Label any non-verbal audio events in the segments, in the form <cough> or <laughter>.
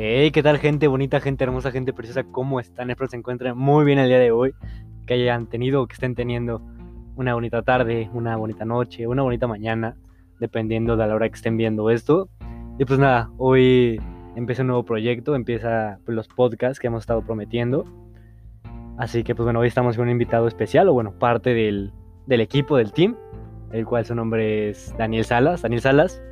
Hey, ¿qué tal gente bonita, gente hermosa, gente preciosa? ¿Cómo están? Espero se encuentren muy bien el día de hoy, que hayan tenido o que estén teniendo una bonita tarde, una bonita noche, una bonita mañana, dependiendo de la hora que estén viendo esto. Y pues nada, hoy empieza un nuevo proyecto, empieza pues, los podcasts que hemos estado prometiendo. Así que pues bueno, hoy estamos con un invitado especial, o bueno, parte del, del equipo, del team, el cual su nombre es Daniel Salas. Daniel Salas,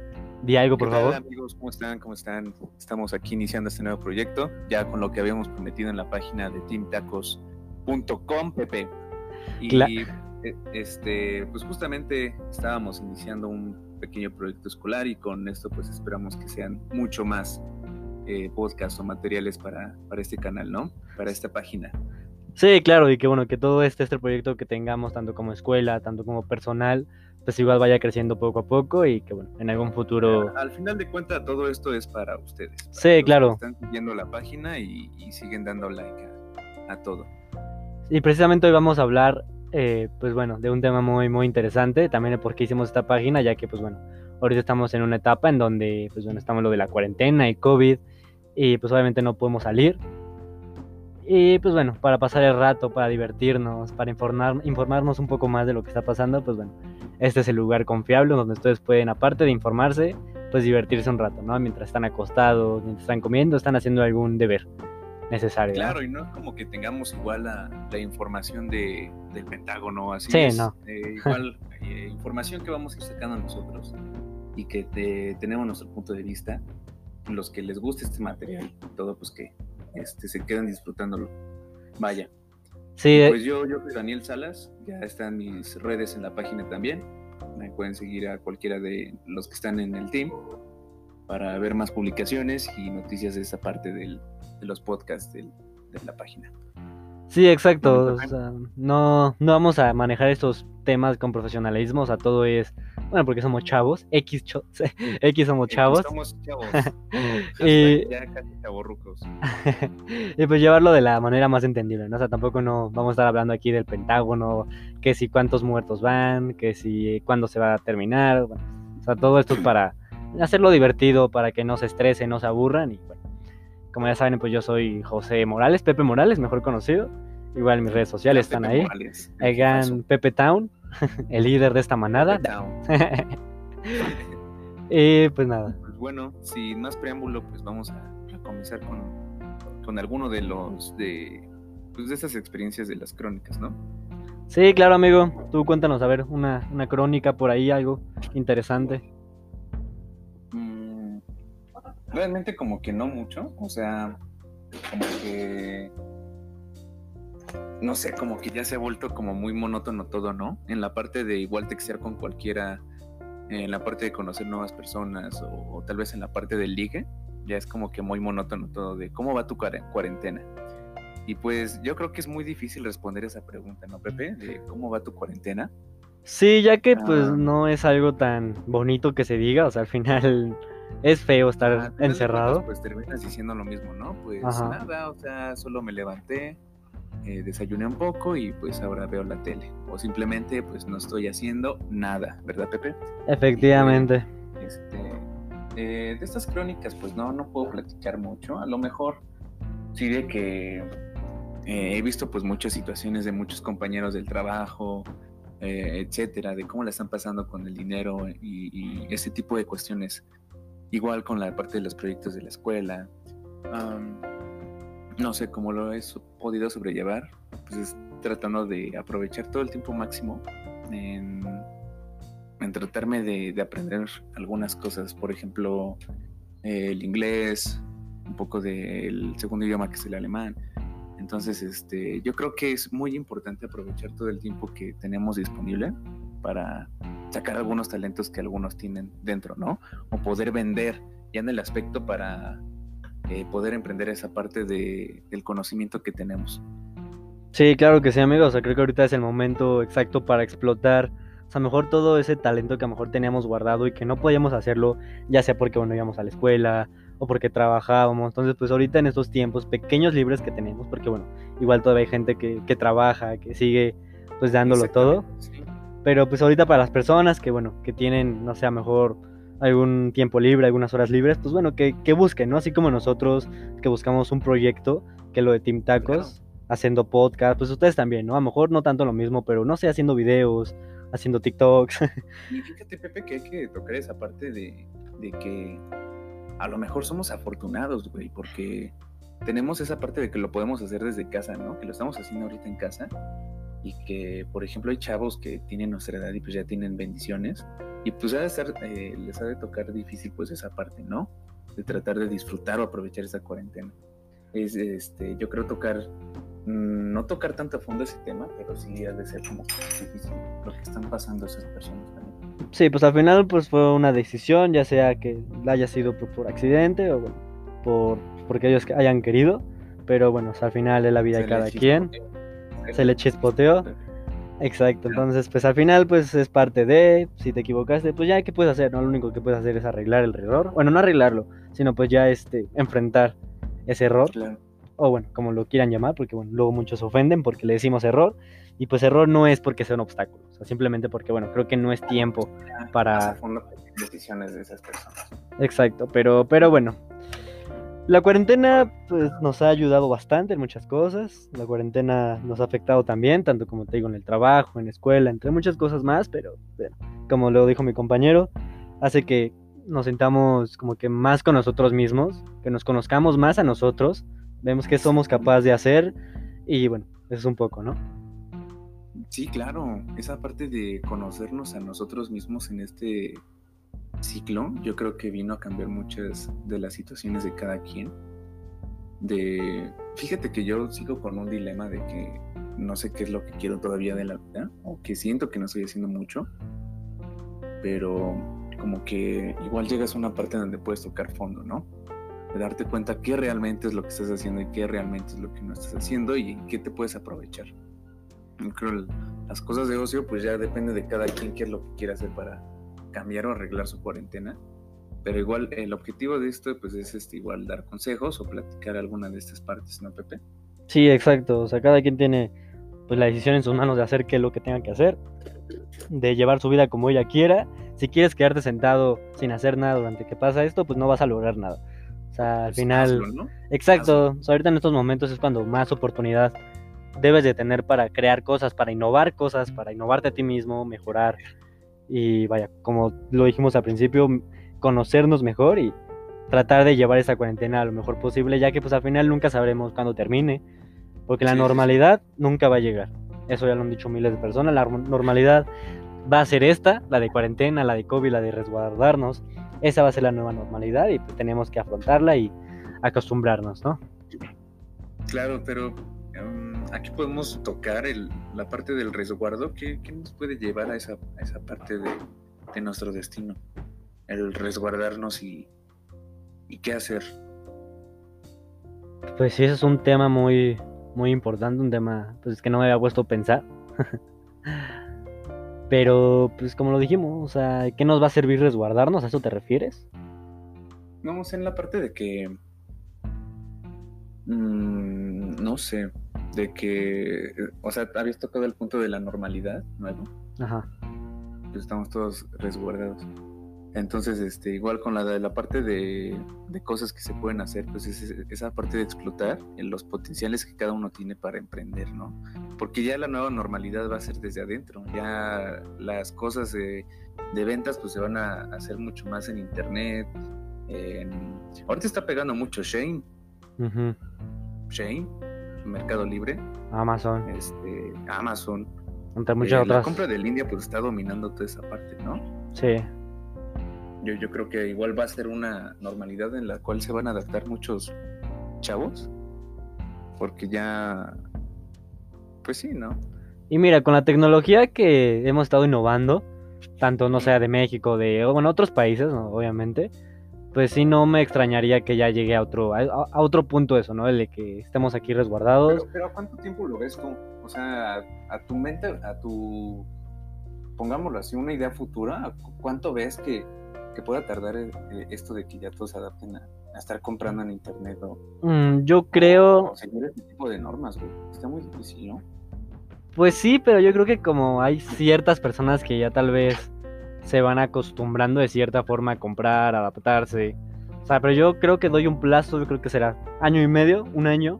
Di algo, por favor. amigos? ¿Cómo están? ¿Cómo están? Estamos aquí iniciando este nuevo proyecto, ya con lo que habíamos prometido en la página de teamtacos.com, Pepe. Y e, este, pues justamente estábamos iniciando un pequeño proyecto escolar y con esto pues esperamos que sean mucho más eh, podcasts o materiales para, para este canal, ¿no? Para esta página. Sí, claro, y que bueno, que todo este, este proyecto que tengamos, tanto como escuela, tanto como personal, pues igual vaya creciendo poco a poco y que bueno, en algún futuro... Al final de cuentas todo esto es para ustedes. sí, claro. Están siguiendo la página y, siguen dando like a, todo. Y precisamente hoy vamos a hablar, eh, pues bueno, de un tema muy, muy interesante, también de por qué hicimos esta página, ya que pues bueno, ahorita estamos en una etapa en donde pues bueno, estamos lo de la cuarentena y COVID y pues obviamente no podemos salir. Y pues bueno, para pasar el rato, para divertirnos, para informar, informarnos un poco más de lo que está pasando, pues bueno, este es el lugar confiable donde ustedes pueden, aparte de informarse, pues divertirse un rato, ¿no? Mientras están acostados, mientras están comiendo, están haciendo algún deber necesario. Claro, y no es como que tengamos igual la, información de, del Pentágono, así sí, no. Eh, <laughs> igual eh, información que vamos a ir sacando nosotros y que tenemos nuestro punto de vista, los que les guste este material, todo pues que este, se quedan disfrutándolo. Vaya. Sí. Pues yo, yo soy Daniel Salas, ya están mis redes en la página también. Me pueden seguir a cualquiera de los que están en el team para ver más publicaciones y noticias de esa parte del, de los podcasts de la página. Sí, exacto. no, no vamos a manejar estos temas con profesionalismo, o sea, todo es bueno, porque somos chavos. X, <laughs> X somos chavos. Somos chavos. <laughs> y... Ya casi <laughs> y pues llevarlo de la manera más entendible, ¿no? O sea, tampoco no vamos a estar hablando aquí del Pentágono, que si cuántos muertos van, que si cuándo se va a terminar. o sea, todo esto es para hacerlo divertido, para que no se estresen, no se aburran. Y bueno, como ya saben, pues yo soy José Morales, Pepe Morales, mejor conocido. Igual mis redes sociales están ahí. Hagan Pepe Town. <laughs> el líder de esta manada. y <laughs> pues nada. Pues bueno, sin más preámbulo, pues vamos a, comenzar con, con alguno de los de, pues de estas experiencias de las crónicas, ¿no? Sí, claro, amigo. Tú cuéntanos, a ver, una, una crónica por ahí, algo interesante. Mm, realmente como que no mucho, o sea, como que no sé, como que ya se ha vuelto como muy monótono todo, ¿no? En la parte de igual textear con cualquiera, en la parte de conocer nuevas personas o, tal vez en la parte del ligue, ya es como que muy monótono todo de cómo va tu cuarentena. Y pues yo creo que es muy difícil responder esa pregunta, ¿no, Pepe? De cómo va tu cuarentena. Sí, ya que pues ah. no es algo tan bonito que se diga, o sea, al final <laughs> es feo estar ah, encerrado. pues terminas diciendo lo mismo, ¿no? Pues nada, o sea, solo me levanté, eh, desayuné un poco y pues ahora veo la tele. O simplemente pues no estoy haciendo nada, ¿verdad Pepe? Efectivamente. este, eh, de estas crónicas pues no, no puedo platicar mucho. A lo mejor sí de que eh, he visto pues muchas situaciones de muchos compañeros del trabajo, etcétera, de cómo la están pasando con el dinero y, ese tipo de cuestiones. Igual con la parte de los proyectos de la escuela no sé cómo lo he podido sobrellevar, pues es tratando de aprovechar todo el tiempo máximo en, tratarme de, aprender algunas cosas, por ejemplo, el inglés, un poco del segundo idioma que es el alemán. Entonces, este, yo creo que es muy importante aprovechar todo el tiempo que tenemos disponible para sacar algunos talentos que algunos tienen dentro, ¿no? O poder vender ya en el aspecto para eh, poder emprender esa parte de, del conocimiento que tenemos. Sí, claro que sí, amigos. O sea, creo que ahorita es el momento exacto para explotar. O sea, mejor todo ese talento que a lo mejor teníamos guardado y que no podíamos hacerlo, ya sea porque, bueno, íbamos a la escuela o porque trabajábamos. Entonces, pues ahorita en estos tiempos pequeños libres que tenemos, porque, bueno, igual todavía hay gente que, que trabaja, que sigue, pues, dándolo todo. Pero, pues ahorita para las personas que, bueno, que tienen, no sé, a lo mejor algún tiempo libre, algunas horas libres, pues bueno, que, que busquen, ¿no? Así como nosotros que buscamos un proyecto, que lo de Team Tacos, haciendo podcast, pues ustedes también, ¿no? A lo mejor no tanto lo mismo, pero no sé, haciendo videos, haciendo TikToks. <laughs> Y fíjate, Pepe, que hay que tocar esa parte de, de que a lo mejor somos afortunados, güey, porque tenemos esa parte de que lo podemos hacer desde casa, ¿no? Que lo estamos haciendo ahorita en casa y que, por ejemplo, hay chavos que tienen nuestra edad y pues ya tienen bendiciones y pues ha de estar, eh, les ha de tocar difícil pues esa parte, ¿no? De tratar de disfrutar o aprovechar esa cuarentena. Es, este, yo creo tocar, mm, no tocar tanto a fondo ese tema, pero sí ha de ser como difícil lo que están pasando esas personas también. Sí, pues al final pues fue una decisión, ya sea que haya sido por, por accidente o bueno, por porque ellos hayan querido, pero bueno, o sea, al final es la vida de cada quien. Se le chispoteó, exacto, entonces pues al final pues es parte de, si te equivocaste, pues ya, ¿qué puedes hacer? No, lo único que puedes hacer es arreglar el error, bueno, no arreglarlo, sino pues ya este, enfrentar ese error, Claro. o bueno, como lo quieran llamar, porque bueno, luego muchos se ofenden porque le decimos error, y pues error no es porque sea un obstáculo, o sea, simplemente porque bueno, creo que no es tiempo Más a para... fondo decisiones de esas personas. Exacto, pero, pero bueno. La cuarentena pues, nos ha ayudado bastante en muchas cosas. La cuarentena nos ha afectado también, tanto como te digo, en el trabajo, en la escuela, entre muchas cosas más, pero como lo dijo mi compañero, hace que nos sintamos como que más con nosotros mismos, que nos conozcamos más a nosotros, vemos qué somos capaces de hacer y bueno, eso es un poco, ¿no? Sí, claro, esa parte de conocernos a nosotros mismos en este ciclo, yo creo que vino a cambiar muchas de las situaciones de cada quien. De, fíjate que yo sigo con un dilema de que no sé qué es lo que quiero todavía de la vida, o que siento que no estoy haciendo mucho, pero como que igual llegas a una parte donde puedes tocar fondo, ¿no? De darte cuenta qué realmente es lo que estás haciendo y qué realmente es lo que no estás haciendo y qué te puedes aprovechar. Yo creo las cosas de ocio pues ya depende de cada quien qué es lo que quiere hacer para cambiar o arreglar su cuarentena. Pero igual el objetivo de esto pues es este igual dar consejos o platicar alguna de estas partes, ¿no, Pepe? Sí, exacto, o sea, cada quien tiene pues la decisión en sus manos de hacer qué es lo que tenga que hacer, de llevar su vida como ella quiera. Si quieres quedarte sentado sin hacer nada durante que pasa esto, pues no vas a lograr nada. O sea, al Pues, final... hazlo, ¿no? Exacto, o sea, ahorita en estos momentos es cuando más oportunidad debes de tener para crear cosas, para innovar cosas, para innovarte a ti mismo, mejorar y vaya, como lo dijimos al principio, conocernos mejor y tratar de llevar esa cuarentena lo mejor posible, ya que pues al final nunca sabremos cuándo termine, porque la Sí, sí, sí. normalidad nunca va a llegar. Eso ya lo han dicho miles de personas, la norm- normalidad va a ser esta, la de cuarentena, la de COVID, la de resguardarnos. Esa va a ser la nueva normalidad y pues tenemos que afrontarla y acostumbrarnos, ¿no? Claro, pero aquí podemos tocar el- la parte del resguardo. ¿Qué, qué nos puede llevar a esa, a esa parte de, de nuestro destino? El resguardarnos y, y qué hacer. Pues sí, ese es un tema muy, muy importante, un tema pues que no me había puesto a pensar. <laughs> Pero, pues como lo dijimos, o sea, ¿qué nos va a servir resguardarnos? ¿A eso te refieres? No, o sea, en la parte de que. mm, no sé. De que. O sea, habías tocado el punto de la normalidad nuevo. Ajá. pues estamos todos resguardados. Entonces, este, igual con la la parte de, de cosas que se pueden hacer, pues es es- esa parte de explotar en los potenciales que cada uno tiene para emprender, ¿no? Porque ya la nueva normalidad va a ser desde adentro, ya las cosas de, de ventas pues se van a hacer mucho más en internet. en- Ahorita está pegando mucho Shane, ujú, Shane, Mercado Libre, Amazon, este, Amazon. entre Eh, muchas la otras. compra del India pues está dominando toda esa parte, ¿no? Sí, Yo, yo creo que igual va a ser una normalidad en la cual se van a adaptar muchos chavos. Porque ya. Pues sí, ¿no? Y mira, con la tecnología que hemos estado innovando, tanto no sea de México, de bueno, otros países, ¿no? obviamente, pues sí no me extrañaría que ya llegue a otro, a, a otro punto eso, ¿no? El de que estemos aquí resguardados. Pero, pero ¿a cuánto tiempo lo ves tú? O sea, a tu mente, a tu. Pongámoslo así, una idea futura, ¿a cu- ¿cuánto ves que, que pueda tardar eh, eh, esto de que ya todos se adapten a, a estar comprando en internet o, Mm, yo creo, o seguir este tipo de normas, güey? Está muy difícil, ¿no? pues sí, pero yo creo que como hay ciertas personas que ya tal vez se van acostumbrando de cierta forma a comprar, a adaptarse. O sea, pero yo creo que doy un plazo, yo creo que será año y medio, un año,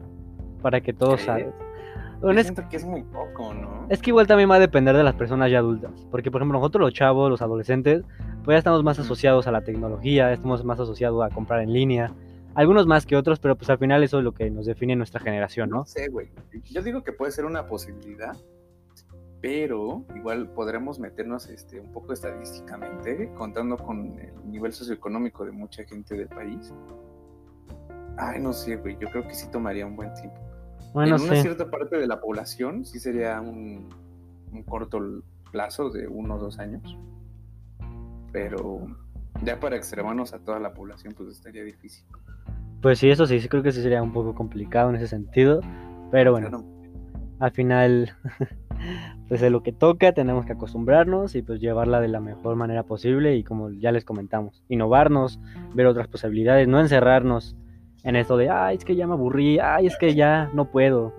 para que todo ¿Crees? salga. Yo Bueno, es, siento que es muy poco, ¿no? es que igual también va a depender de las personas ya adultas. Porque, por ejemplo, nosotros los chavos, los adolescentes, pues ya estamos más asociados a la tecnología, estamos más asociados a comprar en línea. Algunos más que otros, pero pues al final eso es lo que nos define nuestra generación, ¿no? No sé, güey. Yo digo que puede ser una posibilidad, pero igual podremos meternos este, un poco estadísticamente, contando con el nivel socioeconómico de mucha gente del país. Ay, no sé, güey. Yo creo que sí tomaría un buen tiempo. Bueno, en una sí. cierta parte de la población sí sería un, un corto plazo de uno o dos años. Pero ya para extremarnos a toda la población, pues estaría difícil. Pues sí, eso sí, sí creo que sí sería un poco complicado en ese sentido. Pero bueno, Claro. al final, pues es lo que toca, tenemos que acostumbrarnos y pues llevarla de la mejor manera posible y como ya les comentamos, innovarnos, ver otras posibilidades, no encerrarnos en esto de, ay, es que ya me aburrí, ay, es que ya no puedo,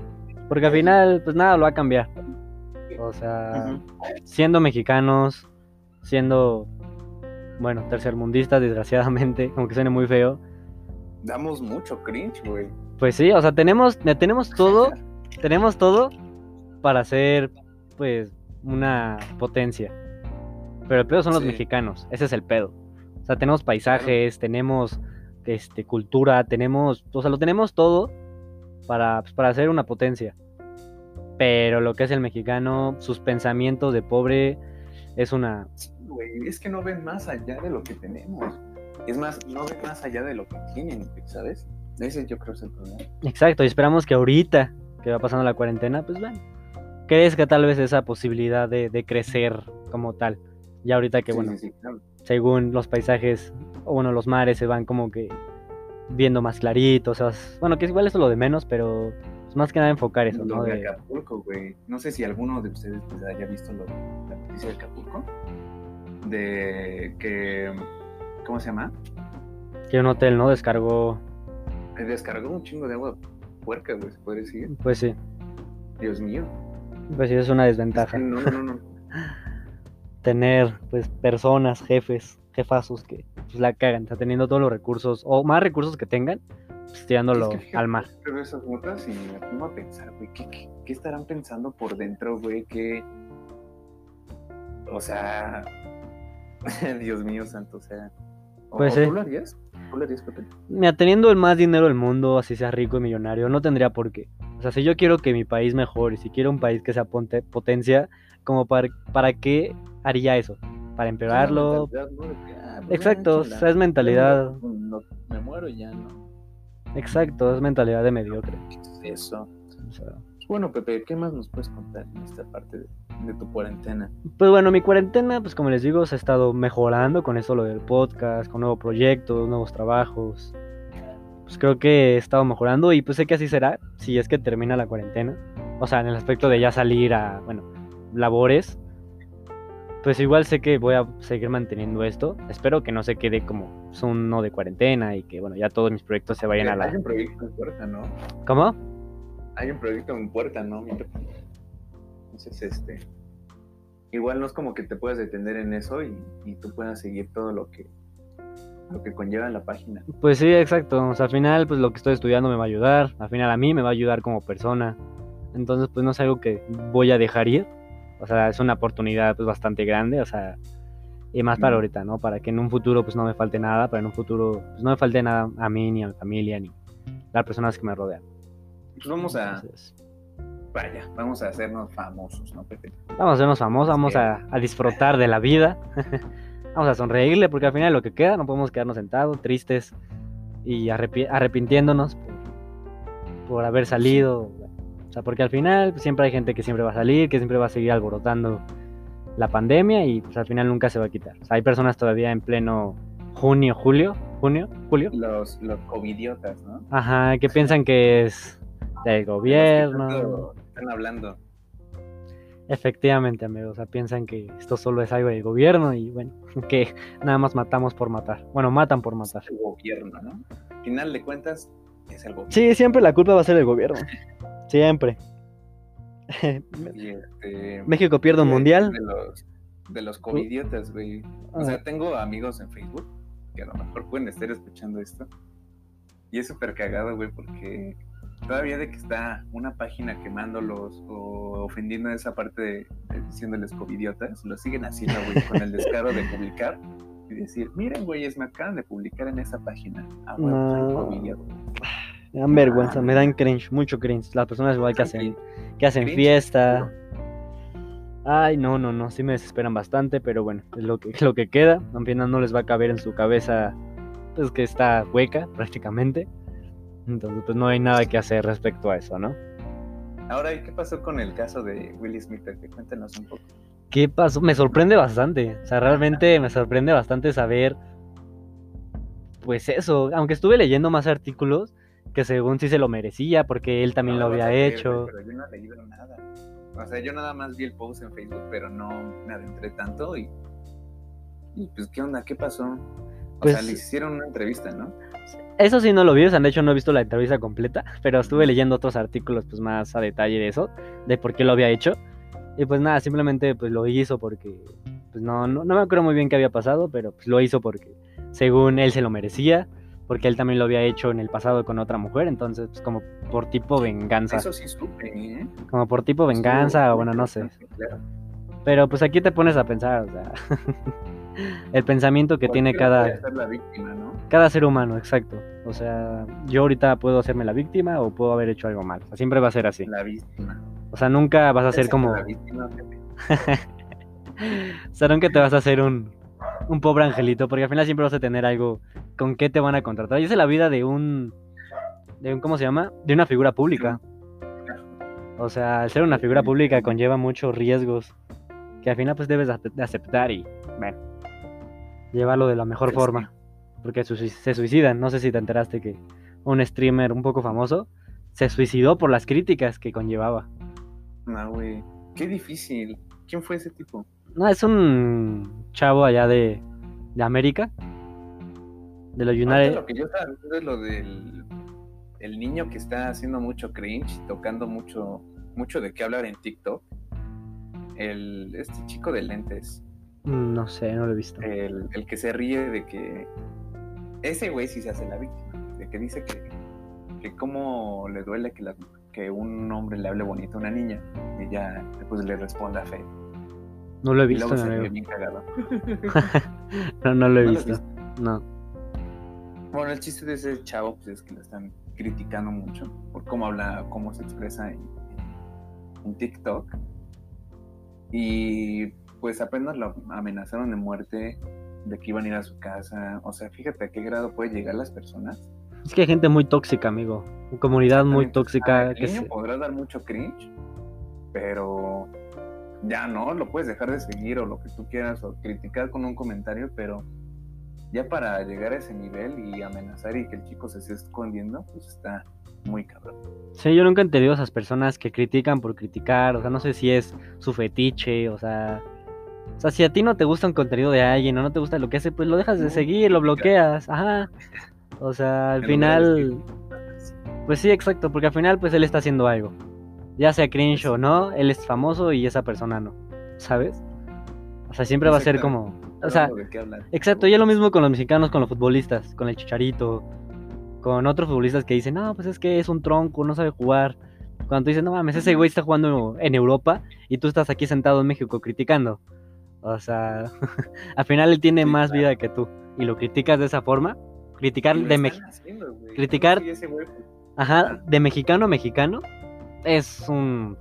porque al final, pues nada lo va a cambiar. O sea, siendo mexicanos, siendo, bueno, tercermundistas, desgraciadamente, <laughs> aunque suene muy feo, Damos mucho cringe, güey. pues sí, o sea, tenemos, tenemos todo <laughs> tenemos todo para ser, pues, una potencia. Pero el pedo son los Sí. mexicanos, ese es el pedo. O sea, tenemos paisajes, tenemos este, cultura, tenemos, o sea, lo tenemos todo para, pues, para ser una potencia. Pero lo que es el mexicano, sus pensamientos de pobre, es una... Sí, güey, es que no ven más allá de lo que tenemos. Es más, no ven más allá de lo que tienen, ¿sabes? Ese yo creo es el problema. Exacto, y esperamos que ahorita, que va pasando la cuarentena, pues bueno, crezca tal vez esa posibilidad de, de crecer como tal. Ya ahorita que, Sí, bueno, sí, sí, claro. según los paisajes, o bueno, los mares se van como que viendo más claritos, o sea, bueno, que igual eso es lo de menos, pero pues, más que nada enfocar eso, Lo ¿no? de De- Acapulco, güey. No sé si alguno de ustedes pues, haya visto lo, la noticia de Acapulco. De que. ¿Cómo se llama? que un hotel, ¿no? Descargó, Eh, Descargó un chingo de agua puerca, güey, se puede decir. pues sí, Dios mío. Pues sí, es una desventaja. no, no, no. <laughs> Tener, pues, personas, jefes, jefazos que pues, la cagan, o sea, teniendo todos los recursos, o más recursos que tengan, pues, tirándolo Es que fíjate, al mar. esas notas y me pongo a pensar, güey, ¿qué, qué, qué estarán pensando por dentro, güey? Que. O sea. <laughs> Dios mío, santo, o sea. ¿O, Pues o sí. ¿Tú lo harías? ¿Tú lo harías, Pepe? Mira, teniendo el más dinero del mundo, así sea rico y millonario, no tendría por qué. O sea, si yo quiero que mi país mejore, si quiero un país que sea ponte- potencia, como para, ¿para qué haría eso? ¿Para empeorarlo? Ah, pues, Exacto, o échala. sea, es mentalidad. No, no, me muero ya, ¿no? Exacto, es mentalidad de mediocre. ¿Qué es Eso. O sea, Bueno, Pepe, ¿qué más nos puedes contar en esta parte de, de tu cuarentena? Pues bueno, mi cuarentena, pues como les digo, se ha estado mejorando con eso lo del podcast, con nuevos proyectos, nuevos trabajos. Pues creo que he estado mejorando y pues sé que así será si es que termina la cuarentena. O sea, en el aspecto de ya salir a, bueno, labores. Pues igual sé que voy a seguir manteniendo esto. Espero que no se quede como pues, un no de cuarentena y que, bueno, ya todos mis proyectos se vayan a Hay la... un proyecto en puerta, ¿no? ¿Cómo? hay un proyecto en puerta, ¿no? Entonces, este, igual no es como que te puedas detener en eso y, y tú puedas seguir todo lo que, lo que conlleva la página. Pues sí, exacto. O sea, al final, pues lo que estoy estudiando me va a ayudar. Al final a mí me va a ayudar como persona. Entonces, pues no es algo que voy a dejar ir. O sea, es una oportunidad pues bastante grande. O sea, y más para ahorita, ¿no? Para que en un futuro pues no me falte nada. Para en un futuro pues no me falte nada a mí, ni a mi familia, ni a las personas que me rodean. Pues vamos a, Entonces, vaya, vamos a hacernos famosos, ¿no, Pepe? vamos a hacernos famosos, vamos a, a disfrutar de la vida. <laughs> vamos a sonreírle porque al final lo que queda, no podemos quedarnos sentados, tristes y arrepi- arrepintiéndonos por, por haber salido. O sea, porque al final pues, siempre hay gente que siempre va a salir, que siempre va a seguir alborotando la pandemia y pues al final nunca se va a quitar. O sea, hay personas todavía en pleno junio, julio, junio, julio, Los, los covidiotas, ¿no? ajá, que piensan que es del gobierno. Están hablando. Efectivamente, amigos, o sea, piensan que esto solo es algo del gobierno y bueno, <laughs> que nada más matamos por matar. Bueno, matan por matar. El gobierno, ¿no? Al final de cuentas, es el gobierno. Sí, siempre la culpa va a ser del gobierno. <laughs> Siempre. Este, México pierde un mundial. De los, de los covidiotas, güey. O sea, tengo amigos en Facebook que a lo mejor pueden estar escuchando esto. Y es súper cagado, güey, porque todavía de que está una página quemándolos o ofendiendo esa parte de, de diciéndoles covidiotas, lo siguen haciendo, güey, con el descaro de publicar y decir, miren, güeyes, me acaban de publicar en esa página. Ah, bueno, No. Me dan vergüenza, me dan cringe, mucho cringe. Las personas igual que hacen, que hacen Cringe, fiesta. Ay, no, no, no, sí me desesperan bastante, pero bueno, es lo que, lo que queda. Al final no les va a caber en su cabeza, pues que está hueca prácticamente. Entonces, pues no hay nada que hacer respecto a eso, ¿no? Ahora, ¿y qué pasó con el caso de Will Smith? Cuéntanos un poco. ¿Qué pasó? Me sorprende bastante. O sea, realmente <laughs> me sorprende bastante saber, pues eso, aunque estuve leyendo más artículos que según sí se lo merecía, porque él también No lo había hecho. Pero yo no he leído nada. O sea, yo nada más vi el post en Facebook, pero no me adentré tanto y. Y pues, ¿qué onda? ¿Qué pasó? O Pues- sea, le hicieron una entrevista, ¿no? Eso sí no lo vi, o sea, de hecho no he visto la entrevista completa, pero estuve leyendo otros artículos pues más a detalle de eso, de por qué lo había hecho. Y pues nada, simplemente pues lo hizo porque pues no, no, no me acuerdo muy bien qué había pasado, pero pues lo hizo porque según él se lo merecía, porque él también lo había hecho en el pasado con otra mujer, entonces pues como por tipo venganza, Eso sí supe, ¿eh? como por tipo venganza, Estuvo o bueno, no sé. claro. Pero pues aquí te pones a pensar, o sea, <laughs> el pensamiento que tiene cada... ser la víctima, ¿no? Cada ser humano, exacto. O sea, yo ahorita puedo hacerme la víctima o puedo haber hecho algo mal. O sea, siempre va a ser así. La víctima. O sea, nunca vas a ser como... La víctima. <laughs> O sea, nunca te vas a hacer un, un pobre angelito, porque al final siempre vas a tener algo con qué te van a contratar. Y esa es la vida de un... De un ¿Cómo se llama? De una figura pública. O sea, al ser una figura pública conlleva muchos riesgos que al final pues debes de aceptar y, bueno, llevarlo de la mejor Pues forma. Porque su- se suicidan. No sé si te enteraste que un streamer un poco famoso se suicidó por las críticas que conllevaba. No, güey. Qué difícil. ¿Quién fue ese tipo? No, es un chavo allá de, de América. De los United. Lo que yo es lo del el niño que está haciendo mucho cringe, tocando mucho, mucho de qué hablar en TikTok. El, este chico de lentes, No sé, no lo he visto. el, el que se ríe de que ese güey sí se hace la víctima, de que dice que, que cómo le duele que, la- que un hombre le hable bonito a una niña y ella pues le responda feo. No lo he Y visto, luego mi se ve amigo. bien cagado. <laughs> No, no lo he ¿No lo has visto. No. Bueno, el chiste de ese chavo pues, es que lo están criticando mucho por cómo habla, cómo se expresa en, en TikTok. Y pues apenas lo amenazaron de muerte, de que iban a ir a su casa. O sea, fíjate a qué grado puede llegar las personas. Es que hay gente muy tóxica, amigo. Comunidad muy tóxica. El que niño se- podrá dar mucho cringe, pero ya no, lo puedes dejar de seguir o lo que tú quieras o criticar con un comentario, pero ya para llegar a ese nivel y amenazar y que el chico se esté escondiendo, pues está muy cabrón. Sí, yo nunca he entendido a esas personas que critican por criticar. O sea, no sé si es su fetiche, o sea. O sea, si a ti no te gusta un contenido de alguien o no te gusta lo que hace, pues lo dejas de seguir, lo bloqueas. Ajá. O sea, al <laughs> final. Pues sí, exacto, porque al final, pues él está haciendo algo. Ya sea cringe o no, él es famoso y esa persona no. ¿Sabes? O sea, siempre va a ser como. O sea. Exacto, y es lo mismo con los mexicanos, con los futbolistas, con el Chicharito, con otros futbolistas que dicen, no, pues es que es un tronco, no sabe jugar. Cuando tú dices, no mames, ese güey está jugando en Europa y tú estás aquí sentado en México criticando. O sea, <laughs> al final él tiene Sí, más claro. vida que tú y lo criticas de esa forma. Criticar de haciendo, güey. criticar- pues, ajá, de mexicano a mexicano es un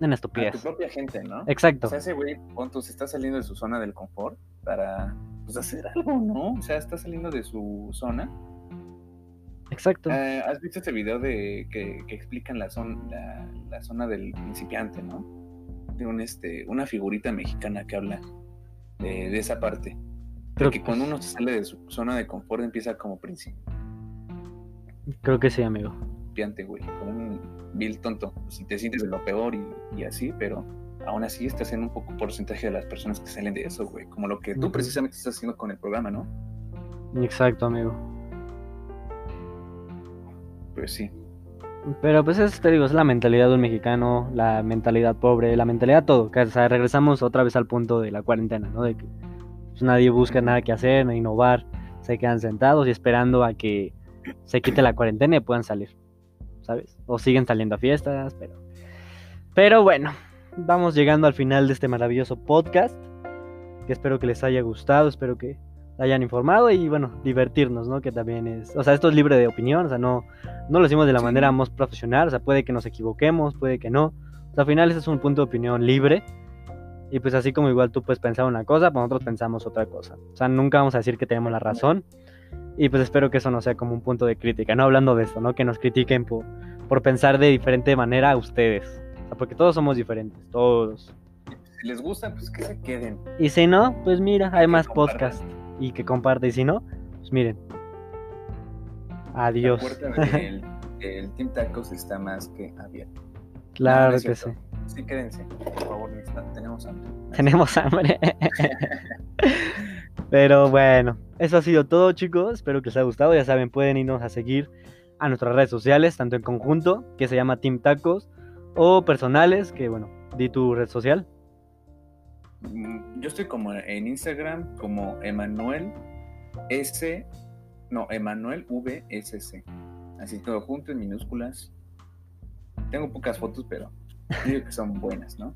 una a tu estupidez. propia gente, ¿no? Exacto. O sea, ese güey, pon tú, se está saliendo de su zona del confort para pues, hacer algo, ¿no? O sea, está saliendo de su zona. Exacto. Eh, ¿Has visto este video de que, que explican la zona, la, la zona del principiante, ¿no? De un, este, una figurita mexicana que habla de, de esa parte. Creo que que- cuando uno sale de su zona de confort empieza como Creo que sí, amigo. principiante, güey. Como un vil tonto. Si te sientes de lo peor y, y así, pero aún así estás en un poco porcentaje de las personas que salen de eso, güey. Como lo que tú precisamente estás haciendo con el programa, ¿no? Exacto, amigo. Pues sí. Pero pues es, te digo, es la mentalidad de un mexicano, la mentalidad pobre, la mentalidad todo. O sea, regresamos otra vez al punto de la cuarentena, ¿no? De que pues, nadie busca nada que hacer, innovar, se quedan sentados y esperando a que se quite la cuarentena y puedan salir, ¿sabes? O siguen saliendo a fiestas, pero... Pero bueno, vamos llegando al final de este maravilloso podcast, que espero que les haya gustado, espero que hayan informado y bueno, divertirnos, ¿no? Que también es, o sea, esto es libre de opinión, o sea, no, no lo decimos de la manera más profesional, o sea, puede que nos equivoquemos, puede que no, o sea, al final ese es un punto de opinión libre y pues así como igual tú puedes pensar una cosa, pues nosotros pensamos otra cosa, o sea, nunca vamos a decir que tenemos la razón y pues espero que eso no sea como un punto de crítica, no hablando de esto, ¿no? Que nos critiquen por, por pensar de diferente manera a ustedes, o sea, porque todos somos diferentes, todos. Si les gusta, pues que se queden. Y si no, pues mira, hay más podcasts y que comparte. Y si no, pues miren. Adiós. La puerta del, <laughs> del Team Tacos está más que abierta. Claro No, no es que sí. Sí, quédense, por favor, tenemos hambre. Tenemos hambre. <laughs> Pero bueno, eso ha sido todo, chicos. Espero que les haya gustado. Ya saben, pueden irnos a seguir a nuestras redes sociales, tanto en conjunto, que se llama Team Tacos, o personales, que bueno, di tu red social. Mm, Yo estoy como en Instagram como Emanuel S. No, Emanuel VSC. Así todo junto en minúsculas. Tengo pocas fotos, pero digo que son buenas, ¿no?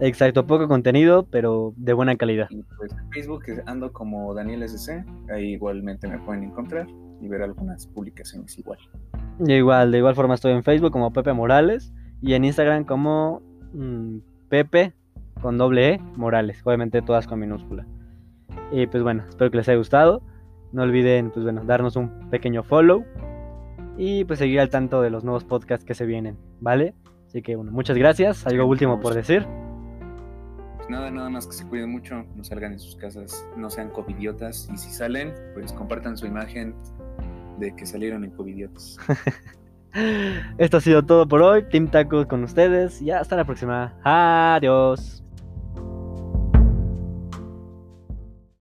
Exacto, poco contenido, pero de buena calidad. Y pues en Facebook ando como Daniel SC. Ahí igualmente me pueden encontrar y ver algunas publicaciones igual. Y igual, de igual forma estoy en Facebook como Pepe Morales y en Instagram como mm, Pepe con doble E Morales, obviamente todas con minúscula. Y pues bueno, espero que les haya gustado. No olviden pues bueno, darnos un pequeño follow y pues seguir al tanto de los nuevos podcasts que se vienen, ¿vale? Así que bueno, muchas gracias. Algo último por gusto. decir. Pues nada, nada más que se cuiden mucho, no salgan de sus casas, no sean covidiotas y si salen, pues compartan su imagen de que salieron en covidiotas. <laughs> Esto ha sido todo por hoy. Team Tacos con ustedes y hasta la próxima. Adiós.